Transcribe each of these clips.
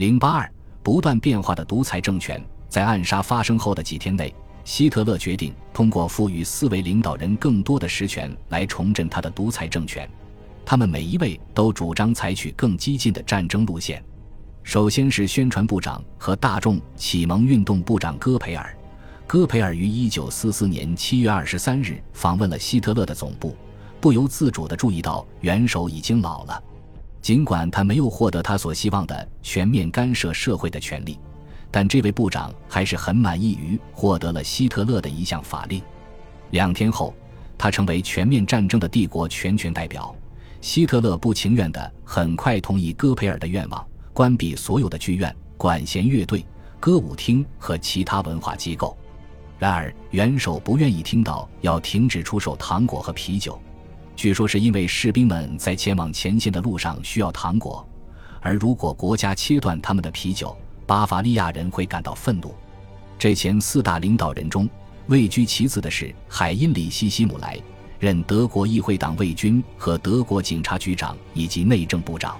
零八二，不断变化的独裁政权，在暗杀发生后的几天内，希特勒决定通过赋予四位领导人更多的实权来重振他的独裁政权。他们每一位都主张采取更激进的战争路线。首先是宣传部长和大众启蒙运动部长戈培尔。戈培尔于一九四四年七月二十三日访问了希特勒的总部，不由自主地注意到元首已经老了。尽管他没有获得他所希望的全面干涉社会的权利，但这位部长还是很满意于获得了希特勒的一项法令。两天后，他成为全面战争的帝国全权代表。希特勒不情愿地很快同意戈培尔的愿望，关闭所有的剧院、管弦乐队、歌舞厅和其他文化机构。然而，元首不愿意听到要停止出售糖果和啤酒，据说是因为士兵们在前往前线的路上需要糖果，而如果国家切断他们的啤酒，巴伐利亚人会感到愤怒。这前四大领导人中，位居其次的是海因里希·希姆莱，任德国议会党卫军和德国警察局长以及内政部长。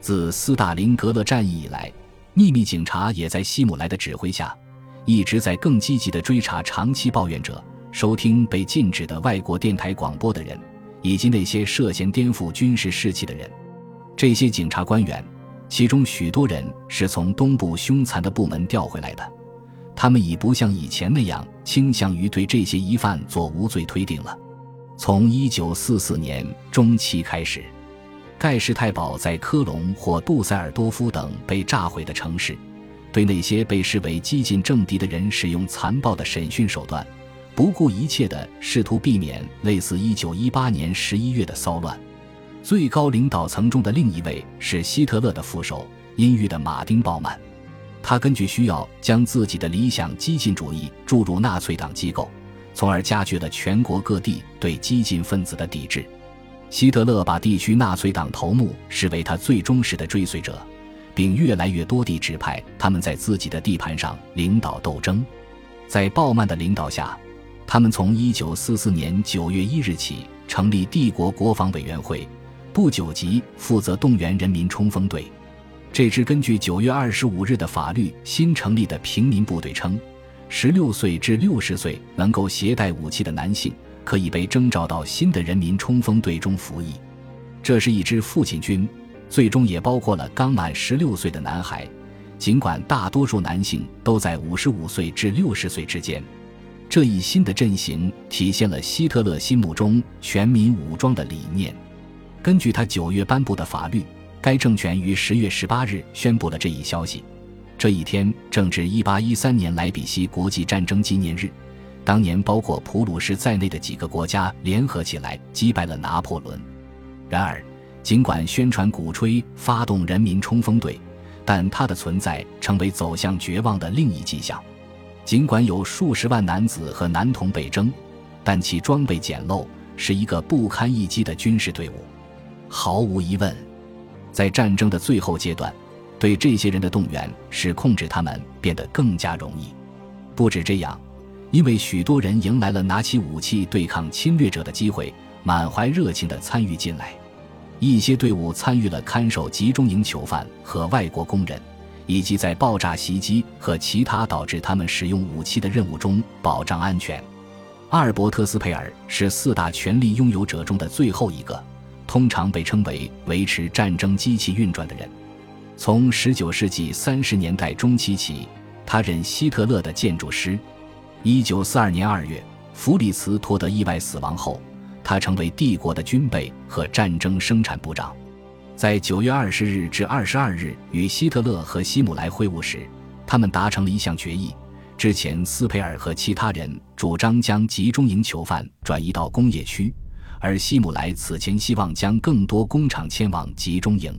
自斯大林格勒战役以来，秘密警察也在希姆莱的指挥下。一直在更积极地追查长期抱怨者、收听被禁止的外国电台广播的人，以及那些涉嫌颠覆军事士气的人。这些警察官员，其中许多人是从东部凶残的部门调回来的，他们已不像以前那样倾向于对这些疑犯做无罪推定了。从1944年中期开始，盖世太保在科隆或杜塞尔多夫等被炸毁的城市。对那些被视为激进政敌的人使用残暴的审讯手段，不顾一切地试图避免类似1918年11月的骚乱。最高领导层中的另一位是希特勒的副手，阴郁的马丁·鲍曼。他根据需要将自己的理想激进主义注入纳粹党机构，从而加剧了全国各地对激进分子的抵制。希特勒把地区纳粹党头目视为他最忠实的追随者。并越来越多地指派他们在自己的地盘上领导斗争。在鲍曼的领导下，他们从1944年9月1日起成立帝国国防委员会，不久即负责动员人民冲锋队。这支根据9月25日的法律新成立的平民部队称，16岁至60岁能够携带武器的男性可以被征召到新的人民冲锋队中服役。这是一支父亲军。最终也包括了刚满十六岁的男孩，尽管大多数男性都在五十五岁至六十岁之间。这一新的阵型体现了希特勒心目中全民武装的理念。根据他九月颁布的法律，该政权于十月十八日宣布了这一消息。这一天正值一八一三年莱比锡国际战争纪念日，当年包括普鲁士在内的几个国家联合起来击败了拿破仑。然而。尽管宣传鼓吹发动人民冲锋队，但它的存在成为走向绝望的另一迹象。尽管有数十万男子和男童被征，但其装备简陋，是一个不堪一击的军事队伍。毫无疑问，在战争的最后阶段，对这些人的动员使控制他们变得更加容易。不止这样，因为许多人迎来了拿起武器对抗侵略者的机会，满怀热情地参与进来。一些队伍参与了看守集中营囚犯和外国工人，以及在爆炸袭击和其他导致他们使用武器的任务中保障安全。阿尔伯特斯佩尔是四大权力拥有者中的最后一个，通常被称为维持战争机器运转的人。从19世纪30年代中期起，他任希特勒的建筑师。1942年2月，弗里茨托德意外死亡后。他成为帝国的军备和战争生产部长，在九月二十日至二十二日与希特勒和希姆莱会晤时，他们达成了一项决议。之前，斯佩尔和其他人主张将集中营囚犯转移到工业区，而希姆莱此前希望将更多工厂迁往集中营。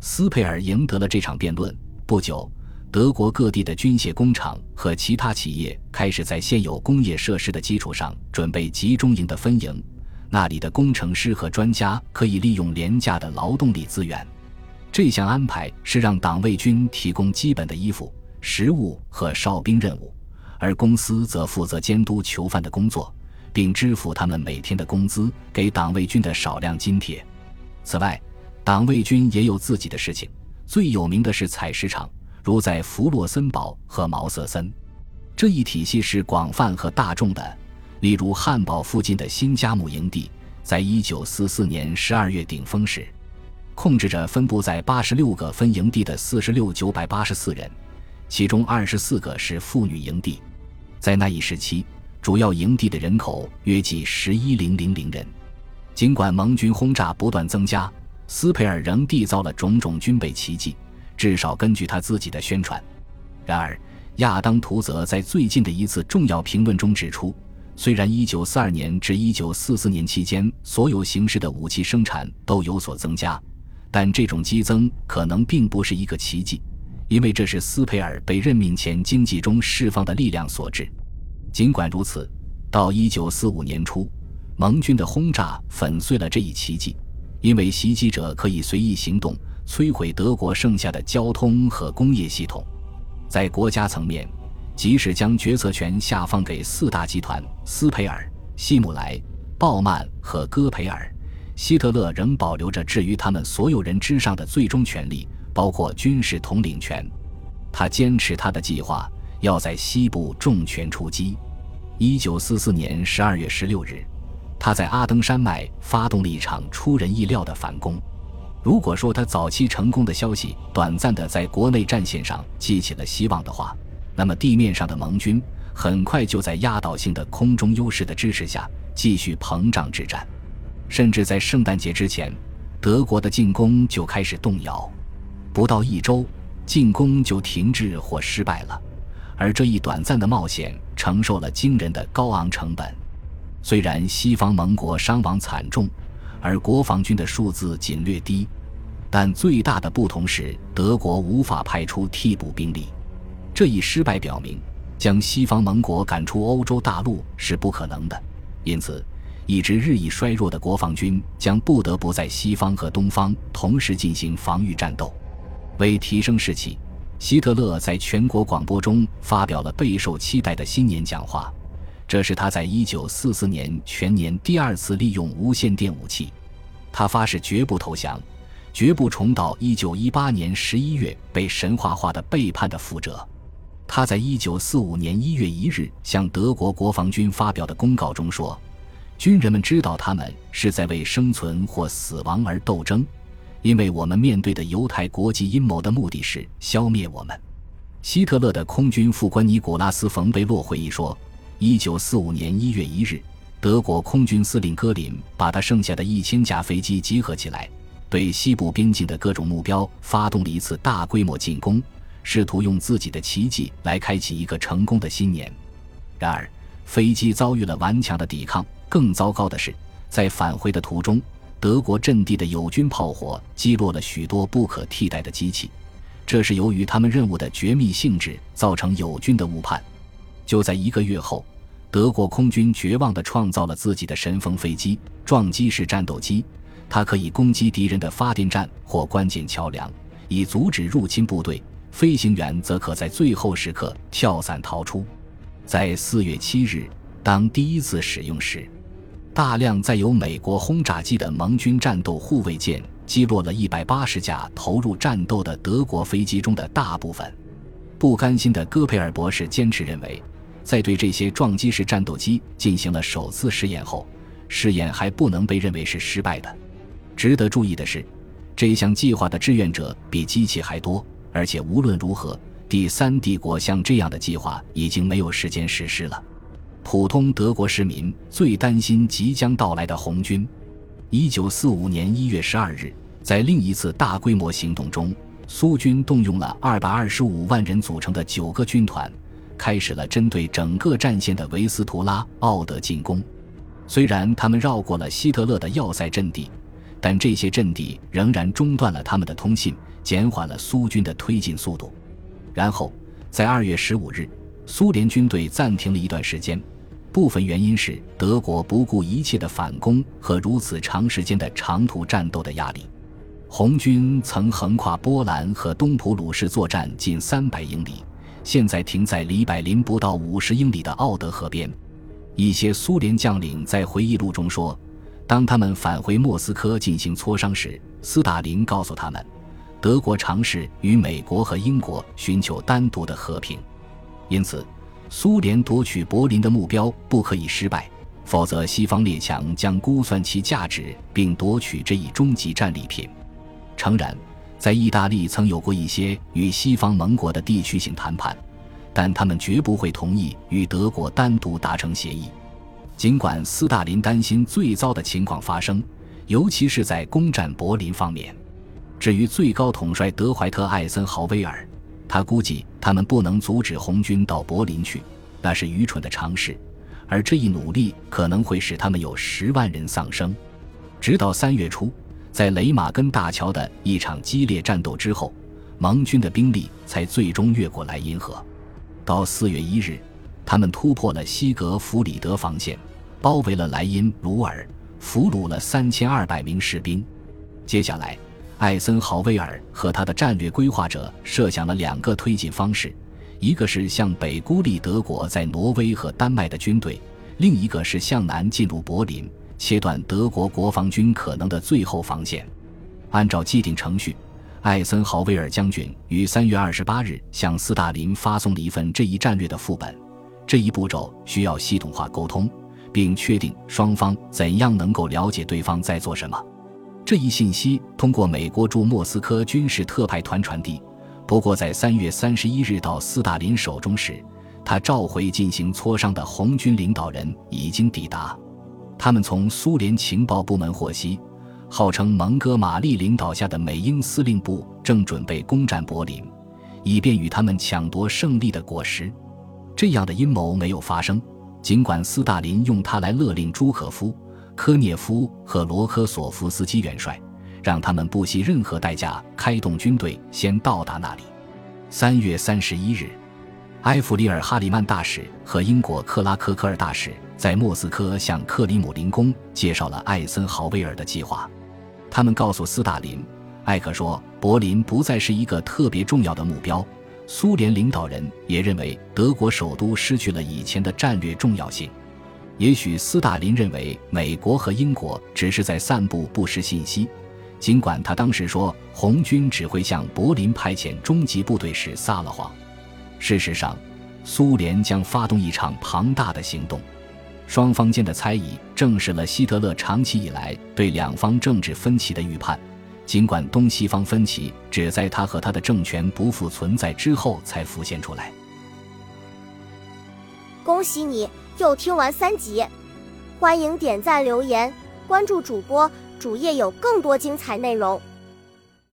斯佩尔赢得了这场辩论。不久，德国各地的军械工厂和其他企业开始在现有工业设施的基础上准备集中营的分营。那里的工程师和专家可以利用廉价的劳动力资源。这项安排是让党卫军提供基本的衣服、食物和哨兵任务，而公司则负责监督囚犯的工作，并支付他们每天的工资，给党卫军的少量津贴。此外，党卫军也有自己的事情，最有名的是采石场，如在弗洛森堡和毛瑟森。这一体系是广泛和大众的，例如汉堡附近的新加姆营地，在一九四四年十二月顶峰时，控制着分布在八十六个分营地的四十六九百八十四人，其中二十四个是妇女营地。在那一时期，主要营地的人口约计十一零零零人。尽管盟军轰炸不断增加，斯佩尔仍缔造了种种军备奇迹，至少根据他自己的宣传。然而，亚当·图泽在最近的一次重要评论中指出，虽然1942年至1944年期间所有形式的武器生产都有所增加，但这种激增可能并不是一个奇迹，因为这是斯佩尔被任命前经济中释放的力量所致。尽管如此，到1945年初，盟军的轰炸粉碎了这一奇迹，因为袭击者可以随意行动，摧毁德国剩下的交通和工业系统。在国家层面，即使将决策权下放给四大集团——斯佩尔、希姆莱、鲍曼和戈培尔，希特勒仍保留着置于他们所有人之上的最终权力，包括军事统领权。他坚持他的计划，要在西部重拳出击。一九四四年十二月十六日，他在阿登山脉发动了一场出人意料的反攻。如果说他早期成功的消息短暂的在国内战线上激起了希望的话，那么地面上的盟军很快就在压倒性的空中优势的支持下继续膨胀之战，甚至在圣诞节之前，德国的进攻就开始动摇，不到一周，进攻就停滞或失败了，而这一短暂的冒险承受了惊人的高昂成本，虽然西方盟国伤亡惨重。而国防军的数字仅略低，但最大的不同是德国无法派出替补兵力。这一失败表明，将西方盟国赶出欧洲大陆是不可能的。因此，一支日益衰弱的国防军将不得不在西方和东方同时进行防御战斗。为提升士气，希特勒在全国广播中发表了备受期待的新年讲话。这是他在一九四四年全年第二次利用无线电武器。他发誓绝不投降，绝不重蹈一九一八年十一月被神话化的背叛的覆辙。他在一九四五年一月一日向德国国防军发表的公告中说：“军人们知道他们是在为生存或死亡而斗争，因为我们面对的犹太国际阴谋的目的是消灭我们。”希特勒的空军副官尼古拉斯·冯贝洛回忆说。一九四五年一月一日，德国空军司令戈林把他剩下的一千架飞机集合起来，对西部边境的各种目标发动了一次大规模进攻，试图用自己的奇迹来开启一个成功的新年。然而，飞机遭遇了顽强的抵抗。更糟糕的是，在返回的途中，德国阵地的友军炮火击落了许多不可替代的机器，这是由于他们任务的绝密性质造成友军的误判。就在一个月后，德国空军绝望地创造了自己的神风飞机——撞击式战斗机。它可以攻击敌人的发电站或关键桥梁，以阻止入侵部队。飞行员则可在最后时刻跳伞逃出。在四月七日，当第一次使用时，大量载有美国轰炸机的盟军战斗护卫舰击落了一百八十架投入战斗的德国飞机中的大部分。不甘心的戈培尔博士坚持认为。在对这些撞击式战斗机进行了首次试验后，试验还不能被认为是失败的。值得注意的是，这项计划的志愿者比机器还多，而且无论如何，第三帝国像这样的计划已经没有时间实施了。普通德国市民最担心即将到来的红军。一九四五年一月十二日，在另一次大规模行动中，苏军动用了二百二十五万人组成的九个军团。开始了针对整个战线的维斯图拉奥德进攻。虽然他们绕过了希特勒的要塞阵地，但这些阵地仍然中断了他们的通信，减缓了苏军的推进速度。然后，在二月十五日，苏联军队暂停了一段时间，部分原因是德国不顾一切的反攻和如此长时间的长途战斗的压力。红军曾横跨波兰和东普鲁士作战近三百英里。现在停在离柏林不到五十英里的奥德河边。一些苏联将领在回忆录中说，当他们返回莫斯科进行磋商时，斯大林告诉他们，德国尝试与美国和英国寻求单独的和平，因此，苏联夺取柏林的目标不可以失败，否则西方列强将估算其价值并夺取这一终极战利品。诚然，在意大利曾有过一些与西方盟国的地区性谈判，但他们绝不会同意与德国单独达成协议。尽管斯大林担心最糟的情况发生，尤其是在攻占柏林方面。至于最高统帅德怀特·艾森豪威尔，他估计他们不能阻止红军到柏林去，那是愚蠢的尝试，而这一努力可能会使他们有十万人丧生。直到三月初，在雷马根大桥的一场激烈战斗之后，盟军的兵力才最终越过莱茵河。到四月一日，他们突破了西格弗里德防线，包围了莱茵鲁尔，俘虏了三千二百名士兵。接下来。艾森豪威尔和他的战略规划者设想了两个推进方式，一个是向北孤立德国在挪威和丹麦的军队，另一个是向南进入柏林，切断德国国防军可能的最后防线。按照既定程序，艾森豪威尔将军于三月二十八日向斯大林发送了一份这一战略的副本。这一步骤需要系统化沟通，并确定双方怎样能够了解对方在做什么。这一信息通过美国驻莫斯科军事特派团传递，不过在三月三十一日到斯大林手中时，他召回进行磋商的红军领导人已经抵达。他们从苏联情报部门获悉，号称蒙哥马利领导下的美英司令部正准备攻占柏林，以便与他们抢夺胜利的果实。这样的阴谋没有发生，尽管斯大林用它来勒令朱可夫。科涅夫和罗科索夫斯基元帅，让他们不惜任何代价开动军队，先到达那里。三月三十一日，埃弗里尔·哈里曼大使和英国克拉克科尔大使在莫斯科向克里姆林宫介绍了艾森豪威尔的计划。他们告诉斯大林，艾克说，柏林不再是一个特别重要的目标。苏联领导人也认为，德国首都失去了以前的战略重要性。也许斯大林认为美国和英国只是在散布不实信息，尽管他当时说红军只会向柏林派遣终极部队时撒了谎。事实上，苏联将发动一场庞大的行动。双方间的猜疑证实了希特勒长期以来对两方政治分歧的预判，尽管东西方分歧只在他和他的政权不复存在之后才浮现出来。恭喜你！又听完三集，欢迎点赞、留言、关注主播，主页有更多精彩内容。